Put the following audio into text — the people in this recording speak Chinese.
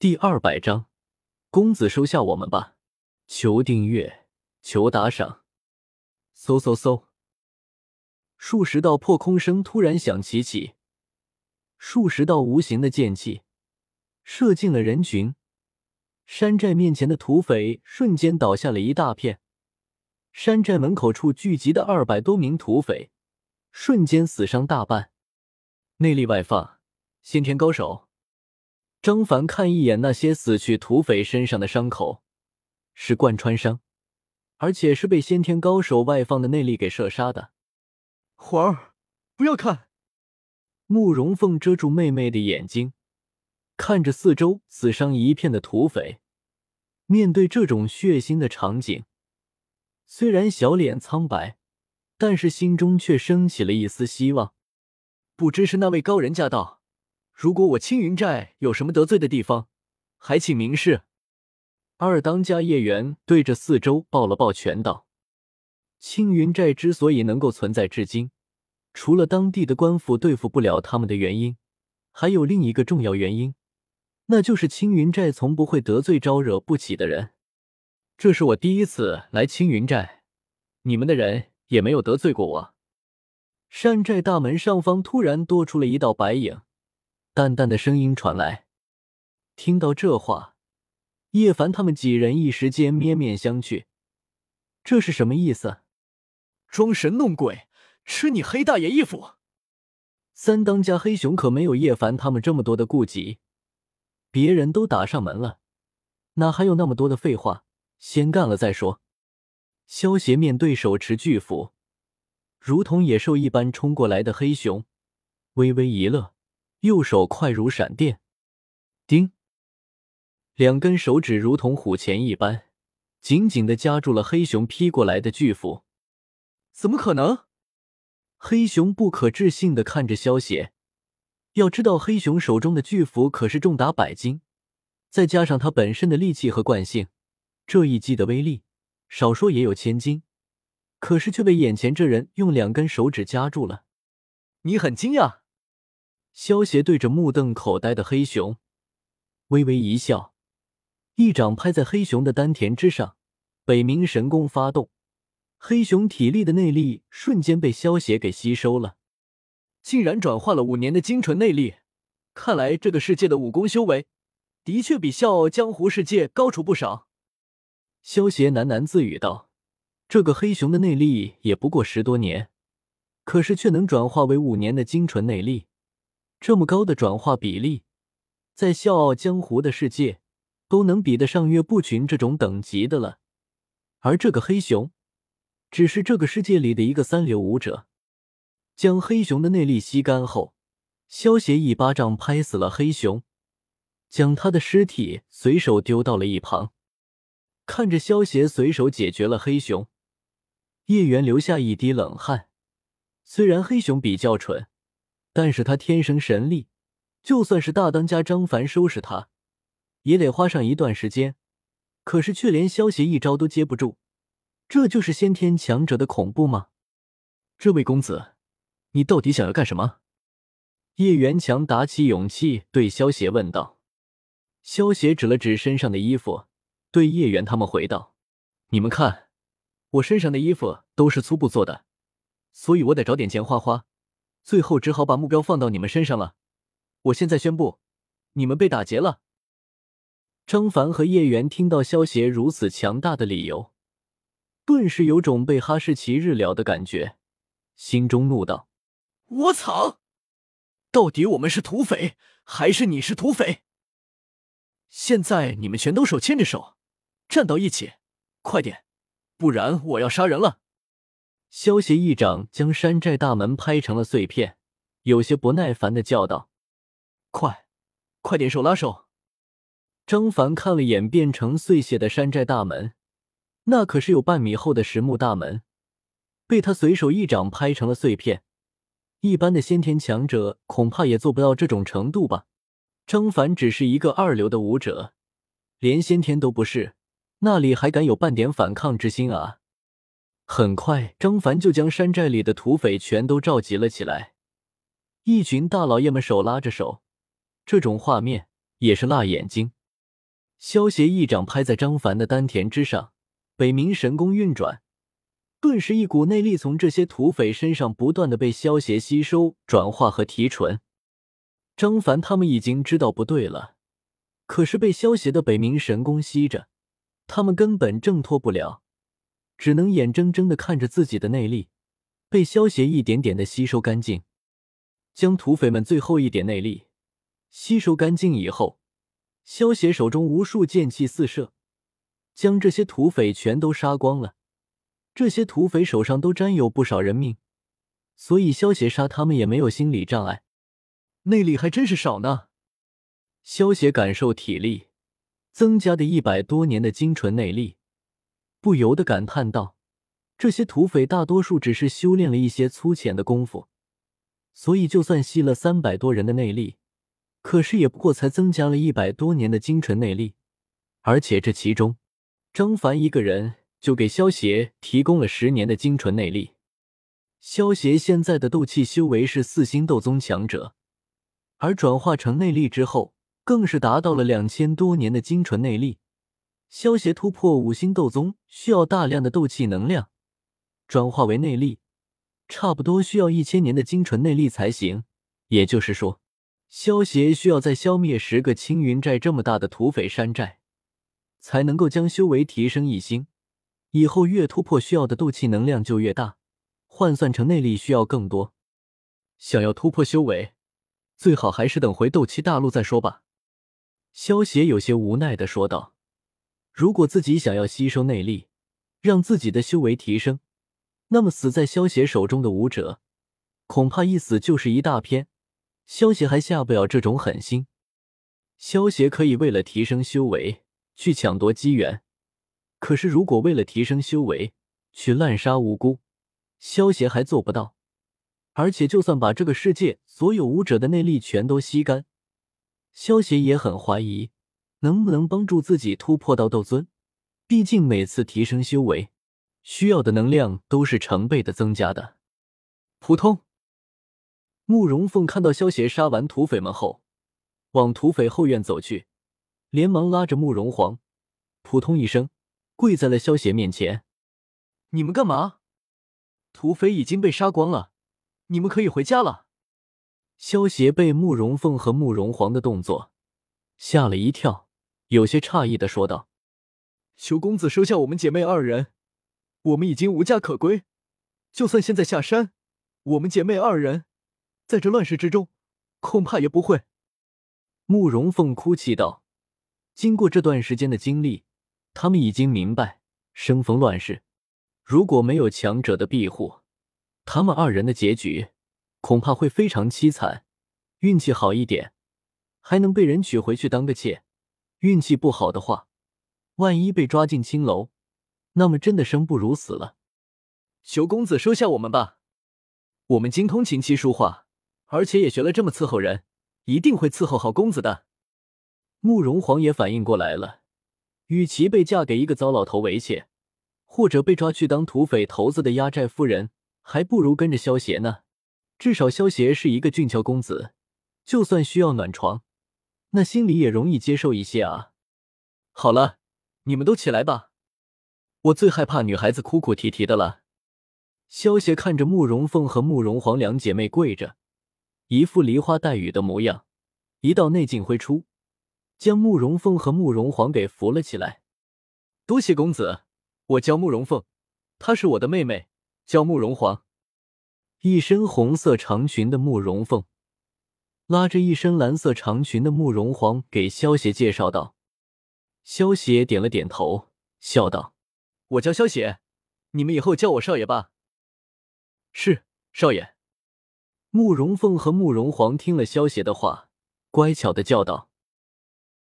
第二百章，公子收下我们吧！求订阅，求打赏，嗖嗖嗖！数十道破空声突然响起起，数十道无形的剑气射进了人群。山寨面前的土匪瞬间倒下了一大片，山寨门口处聚集的二百多名土匪瞬间死伤大半，内力外放，先天高手。张凡看一眼那些死去土匪身上的伤口，是贯穿伤，而且是被先天高手外放的内力给射杀的。环儿，不要看！慕容凤遮住妹妹的眼睛，看着四周死伤一片的土匪。面对这种血腥的场景，虽然小脸苍白，但是心中却升起了一丝希望。不知是那位高人驾到。如果我青云寨有什么得罪的地方，还请明示。二当家叶元对着四周抱了抱拳道：“青云寨之所以能够存在至今，除了当地的官府对付不了他们的原因，还有另一个重要原因，那就是青云寨从不会得罪招惹不起的人。这是我第一次来青云寨，你们的人也没有得罪过我。”山寨大门上方突然多出了一道白影。淡淡的声音传来，听到这话，叶凡他们几人一时间面面相觑。这是什么意思？装神弄鬼，吃你黑大爷一斧！三当家黑熊可没有叶凡他们这么多的顾忌，别人都打上门了，哪还有那么多的废话？先干了再说。萧协面对手持巨斧，如同野兽一般冲过来的黑熊，微微一乐。右手快如闪电，叮，两根手指如同虎钳一般，紧紧的夹住了黑熊劈过来的巨斧。怎么可能？黑熊不可置信的看着萧邪。要知道，黑熊手中的巨斧可是重达百斤，再加上他本身的力气和惯性，这一击的威力，少说也有千斤。可是却被眼前这人用两根手指夹住了。你很惊讶？萧协对着目瞪口呆的黑熊微微一笑，一掌拍在黑熊的丹田之上，北冥神功发动，黑熊体力的内力瞬间被萧协给吸收了，竟然转化了五年的精纯内力。看来这个世界的武功修为的确比笑傲江湖世界高出不少。萧协喃喃自语道：“这个黑熊的内力也不过十多年，可是却能转化为五年的精纯内力。”这么高的转化比例，在笑傲江湖的世界都能比得上岳不群这种等级的了。而这个黑熊，只是这个世界里的一个三流武者。将黑熊的内力吸干后，萧协一巴掌拍死了黑熊，将他的尸体随手丢到了一旁。看着萧协随手解决了黑熊，叶元留下一滴冷汗。虽然黑熊比较蠢。但是他天生神力，就算是大当家张凡收拾他，也得花上一段时间。可是却连萧协一招都接不住，这就是先天强者的恐怖吗？这位公子，你到底想要干什么？叶元强打起勇气对萧协问道。萧协指了指身上的衣服，对叶元他们回道：“你们看，我身上的衣服都是粗布做的，所以我得找点钱花花。”最后只好把目标放到你们身上了。我现在宣布，你们被打劫了。张凡和叶元听到萧协如此强大的理由，顿时有种被哈士奇日了的感觉，心中怒道：“我操！到底我们是土匪，还是你是土匪？现在你们全都手牵着手，站到一起，快点，不然我要杀人了！”萧协一掌将山寨大门拍成了碎片，有些不耐烦的叫道：“快，快点手拉手！”张凡看了眼变成碎屑的山寨大门，那可是有半米厚的实木大门，被他随手一掌拍成了碎片。一般的先天强者恐怕也做不到这种程度吧？张凡只是一个二流的武者，连先天都不是，那里还敢有半点反抗之心啊？很快，张凡就将山寨里的土匪全都召集了起来。一群大老爷们手拉着手，这种画面也是辣眼睛。萧协一掌拍在张凡的丹田之上，北冥神功运转，顿时一股内力从这些土匪身上不断的被萧协吸收、转化和提纯。张凡他们已经知道不对了，可是被萧协的北冥神功吸着，他们根本挣脱不了，只能眼睁睁的看着自己的内力被萧协一点点的吸收干净。将土匪们最后一点内力吸收干净以后。萧协手中无数剑气四射，将这些土匪全都杀光了。这些土匪手上都沾有不少人命，所以萧协杀他们也没有心理障碍。内力还真是少呢。萧协感受体力增加的一百多年的精纯内力，不由得感叹道：“这些土匪大多数只是修炼了一些粗浅的功夫，所以就算吸了三百多人的内力。”可是也不过才增加了一百多年的精纯内力，而且这其中，张凡一个人就给萧协提供了十年的精纯内力。萧协现在的斗气修为是四星斗宗强者，而转化成内力之后，更是达到了两千多年的精纯内力。萧协突破五星斗宗需要大量的斗气能量转化为内力，差不多需要一千年的精纯内力才行。也就是说。萧协需要再消灭十个青云寨这么大的土匪山寨，才能够将修为提升一星。以后越突破需要的斗气能量就越大，换算成内力需要更多。想要突破修为，最好还是等回斗气大陆再说吧。萧协有些无奈的说道：“如果自己想要吸收内力，让自己的修为提升，那么死在萧协手中的武者，恐怕一死就是一大片。”萧协还下不了这种狠心。萧协可以为了提升修为去抢夺机缘，可是如果为了提升修为去滥杀无辜，萧协还做不到。而且，就算把这个世界所有武者的内力全都吸干，萧协也很怀疑能不能帮助自己突破到斗尊。毕竟，每次提升修为需要的能量都是成倍的增加的。扑通。慕容凤看到萧协杀完土匪们后，往土匪后院走去，连忙拉着慕容皇，扑通一声跪在了萧协面前：“你们干嘛？土匪已经被杀光了，你们可以回家了。”萧协被慕容凤和慕容皇的动作吓了一跳，有些诧异的说道：“求公子收下我们姐妹二人，我们已经无家可归，就算现在下山，我们姐妹二人……”在这乱世之中，恐怕也不会。慕容凤哭泣道：“经过这段时间的经历，他们已经明白，生逢乱世，如果没有强者的庇护，他们二人的结局恐怕会非常凄惨。运气好一点，还能被人娶回去当个妾；运气不好的话，万一被抓进青楼，那么真的生不如死了。求公子收下我们吧，我们精通琴棋书画。”而且也学了这么伺候人，一定会伺候好公子的。慕容皇也反应过来了，与其被嫁给一个糟老头为妾，或者被抓去当土匪头子的压寨夫人，还不如跟着萧协呢。至少萧协是一个俊俏公子，就算需要暖床，那心里也容易接受一些啊。好了，你们都起来吧，我最害怕女孩子哭哭啼啼的了。萧协看着慕容凤和慕容皇两姐妹跪着。一副梨花带雨的模样，一道内劲挥出，将慕容凤和慕容皇给扶了起来。多谢公子，我叫慕容凤，她是我的妹妹，叫慕容皇。一身红色长裙的慕容凤，拉着一身蓝色长裙的慕容皇给萧邪介绍道。萧邪点了点头，笑道：“我叫萧邪，你们以后叫我少爷吧。”是少爷。慕容凤和慕容皇听了萧邪的话，乖巧的叫道。